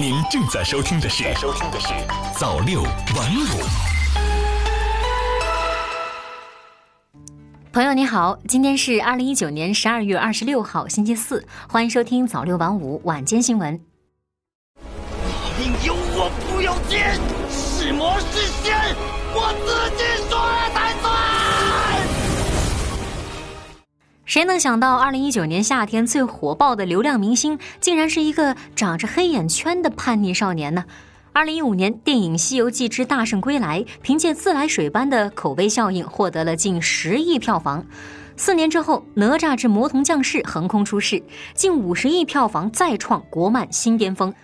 您正在收听的是《收听的是早六晚五》。朋友你好，今天是二零一九年十二月二十六号星期四，欢迎收听早六晚五晚间新闻。命由我不由天，是魔是仙，我自己谁能想到，二零一九年夏天最火爆的流量明星，竟然是一个长着黑眼圈的叛逆少年呢？二零一五年，电影《西游记之大圣归来》凭借自来水般的口碑效应，获得了近十亿票房。四年之后，《哪吒之魔童降世》横空出世，近五十亿票房，再创国漫新巅峰。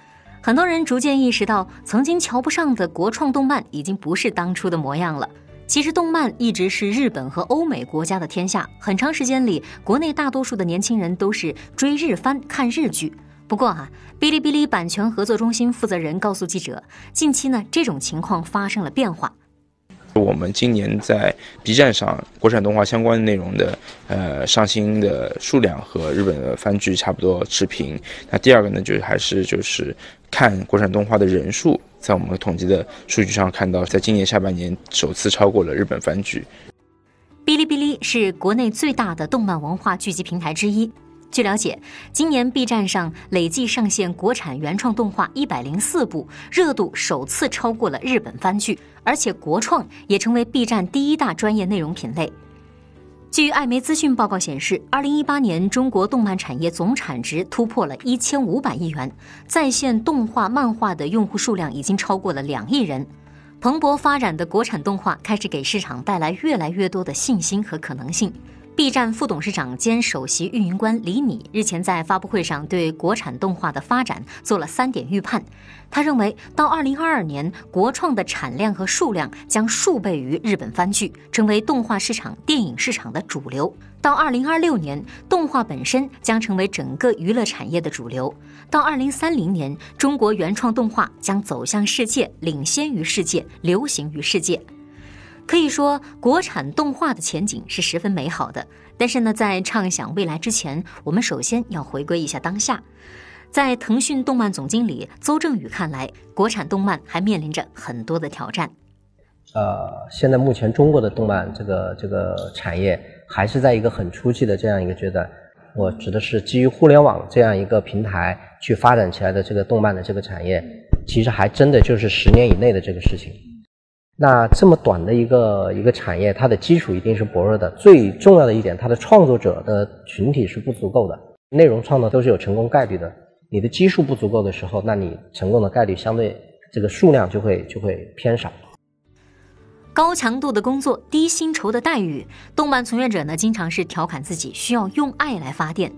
很多人逐渐意识到，曾经瞧不上的国创动漫，已经不是当初的模样了。其实，动漫一直是日本和欧美国家的天下。很长时间里，国内大多数的年轻人都是追日番、看日剧。不过啊，哔哩哔哩版权合作中心负责人告诉记者，近期呢，这种情况发生了变化。我们今年在 B 站上国产动画相关内容的呃上新的数量和日本的番剧差不多持平。那第二个呢，就是还是就是看国产动画的人数。在我们统计的数据上看到，在今年下半年首次超过了日本番剧。哔哩哔哩是国内最大的动漫文化聚集平台之一。据了解，今年 B 站上累计上线国产原创动画一百零四部，热度首次超过了日本番剧，而且国创也成为 B 站第一大专业内容品类。据艾媒资讯报告显示，二零一八年中国动漫产业总产值突破了一千五百亿元，在线动画、漫画的用户数量已经超过了两亿人。蓬勃发展的国产动画开始给市场带来越来越多的信心和可能性。B 站副董事长兼首席运营官李米日前在发布会上对国产动画的发展做了三点预判。他认为，到二零二二年，国创的产量和数量将数倍于日本番剧，成为动画市场、电影市场的主流。到二零二六年，动画本身将成为整个娱乐产业的主流。到二零三零年，中国原创动画将走向世界，领先于世界，流行于世界。可以说，国产动画的前景是十分美好的。但是呢，在畅想未来之前，我们首先要回归一下当下。在腾讯动漫总经理邹正宇看来，国产动漫还面临着很多的挑战。呃，现在目前中国的动漫这个这个产业还是在一个很初期的这样一个阶段。我指的是基于互联网这样一个平台去发展起来的这个动漫的这个产业，其实还真的就是十年以内的这个事情。那这么短的一个一个产业，它的基础一定是薄弱的。最重要的一点，它的创作者的群体是不足够的。内容创作都是有成功概率的，你的基数不足够的时候，那你成功的概率相对这个数量就会就会偏少。高强度的工作，低薪酬的待遇，动漫从业者呢，经常是调侃自己需要用爱来发电。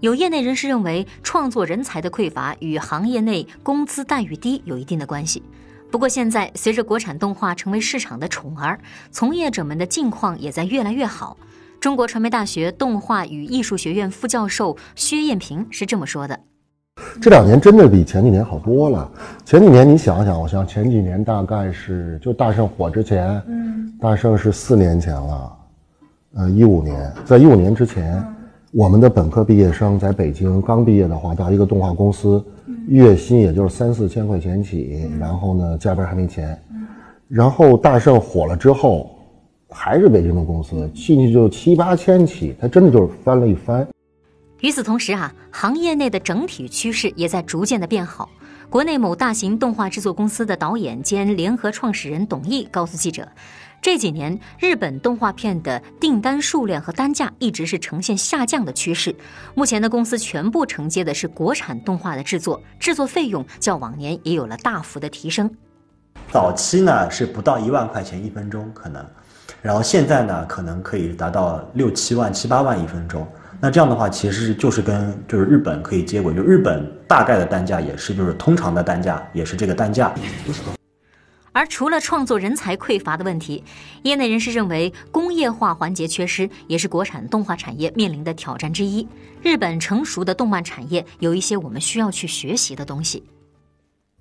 有业内人士认为，创作人才的匮乏与行业内工资待遇低有一定的关系。不过，现在随着国产动画成为市场的宠儿，从业者们的境况也在越来越好。中国传媒大学动画与艺术学院副教授薛艳萍是这么说的：“这两年真的比前几年好多了。前几年你想想，我想前几年大概是就大圣火之前，嗯，大圣是四年前了，呃，一五年，在一五年之前，我们的本科毕业生在北京刚毕业的话，到一个动画公司。”月薪也就是三四千块钱起，然后呢，加班还没钱。然后大圣火了之后，还是北京的公司，进去就七八千起，它真的就是翻了一番。与此同时啊，行业内的整体趋势也在逐渐的变好。国内某大型动画制作公司的导演兼联合创始人董毅告诉记者。这几年，日本动画片的订单数量和单价一直是呈现下降的趋势。目前的公司全部承接的是国产动画的制作，制作费用较往年也有了大幅的提升。早期呢是不到一万块钱一分钟可能，然后现在呢可能可以达到六七万、七八万一分钟。那这样的话，其实就是跟就是日本可以接轨，就日本大概的单价也是就是通常的单价也是这个单价。而除了创作人才匮乏的问题，业内人士认为工业化环节缺失也是国产动画产业面临的挑战之一。日本成熟的动漫产业有一些我们需要去学习的东西。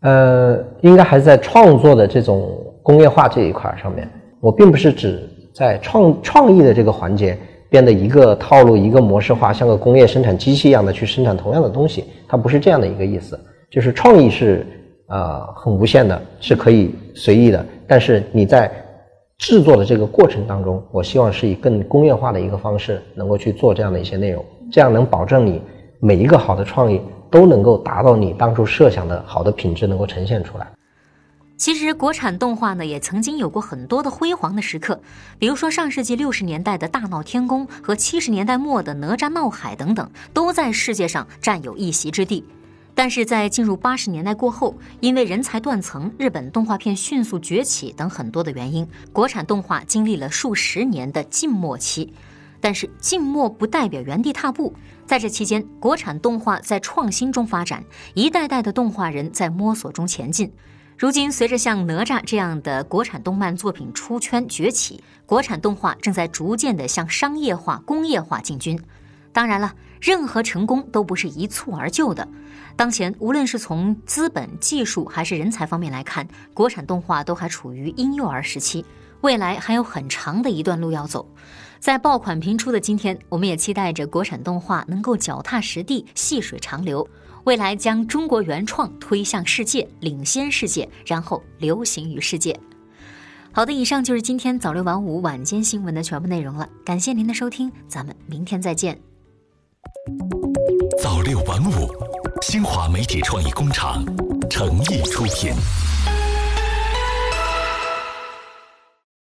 呃，应该还是在创作的这种工业化这一块上面。我并不是指在创创意的这个环节变得一个套路、一个模式化，像个工业生产机器一样的去生产同样的东西，它不是这样的一个意思。就是创意是呃很无限的，是可以随意的，但是你在制作的这个过程当中，我希望是以更工业化的一个方式，能够去做这样的一些内容，这样能保证你每一个好的创意都能够达到你当初设想的好的品质，能够呈现出来。其实，国产动画呢也曾经有过很多的辉煌的时刻，比如说上世纪六十年代的大闹天宫和七十年代末的哪吒闹海等等，都在世界上占有一席之地。但是在进入八十年代过后，因为人才断层、日本动画片迅速崛起等很多的原因，国产动画经历了数十年的静默期。但是静默不代表原地踏步，在这期间，国产动画在创新中发展，一代代的动画人在摸索中前进。如今，随着像哪吒这样的国产动漫作品出圈崛起，国产动画正在逐渐的向商业化、工业化进军。当然了，任何成功都不是一蹴而就的。当前，无论是从资本、技术还是人才方面来看，国产动画都还处于婴幼儿时期，未来还有很长的一段路要走。在爆款频出的今天，我们也期待着国产动画能够脚踏实地、细水长流。未来将中国原创推向世界，领先世界，然后流行于世界。好的，以上就是今天早六晚五晚间新闻的全部内容了。感谢您的收听，咱们明天再见。六晚五，新华媒体创意工厂诚意出品。